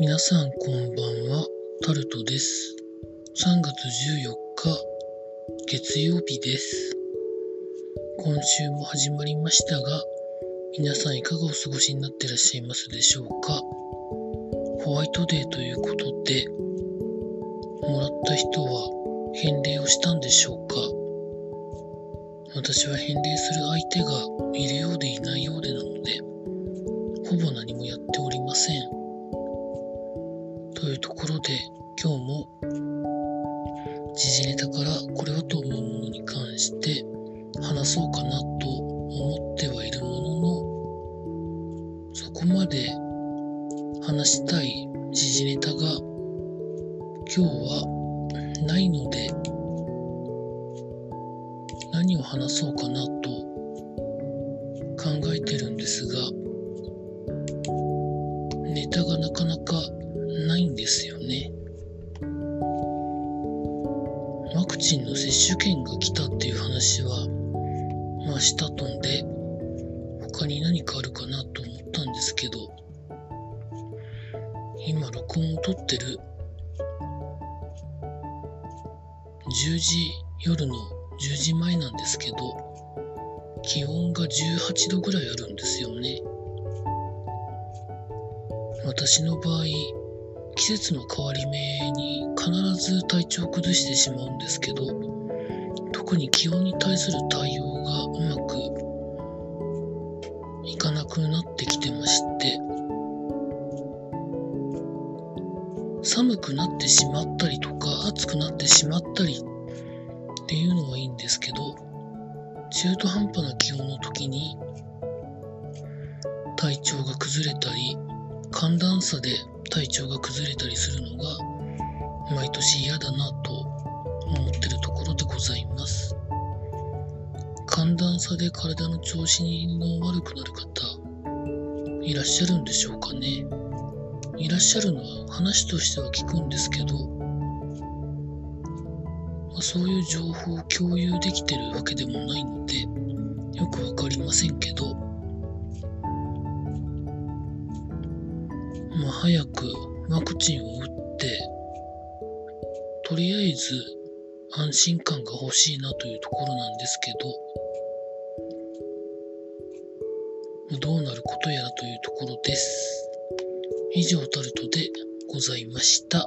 皆さんこんばんは、タルトです。3月14日、月曜日です。今週も始まりましたが、皆さんいかがお過ごしになってらっしゃいますでしょうか？ホワイトデーということで、もらった人は返礼をしたんでしょうか？私は返礼する相手がいるようでいないようでなので、ところで今日も時事ネタからこれはと思うものに関して話そうかなと思ってはいるもののそこまで話したい時事ネタが今日はないので何を話そうかなと考えてるんですがネタがなかなかチンの接種券が来たっていう話は、まあしたとんで、他に何かあるかなと思ったんですけど、今録音を撮ってる10時、夜の10時前なんですけど、気温が18度ぐらいあるんですよね。私の場合、季節の変わり目に必ず体調を崩してしまうんですけど、特に気温に対する対応がうまくいかなくなってきてまして、寒くなってしまったりとか暑くなってしまったりっていうのはいいんですけど、中途半端な気温の時に体調が崩れたり、寒暖差で体調が崩れたりするのが毎年嫌だなと思ってるところでございます。寒暖差で体の調子の悪くなる方いらっしゃるんでしょうかね。いらっしゃるのは話としては聞くんですけど、まあ、そういう情報を共有できてるわけでもないのでよくわかりませんけど早くワクチンを打って、とりあえず安心感が欲しいなというところなんですけど、どうなることやらというところです。以上タルトでございました。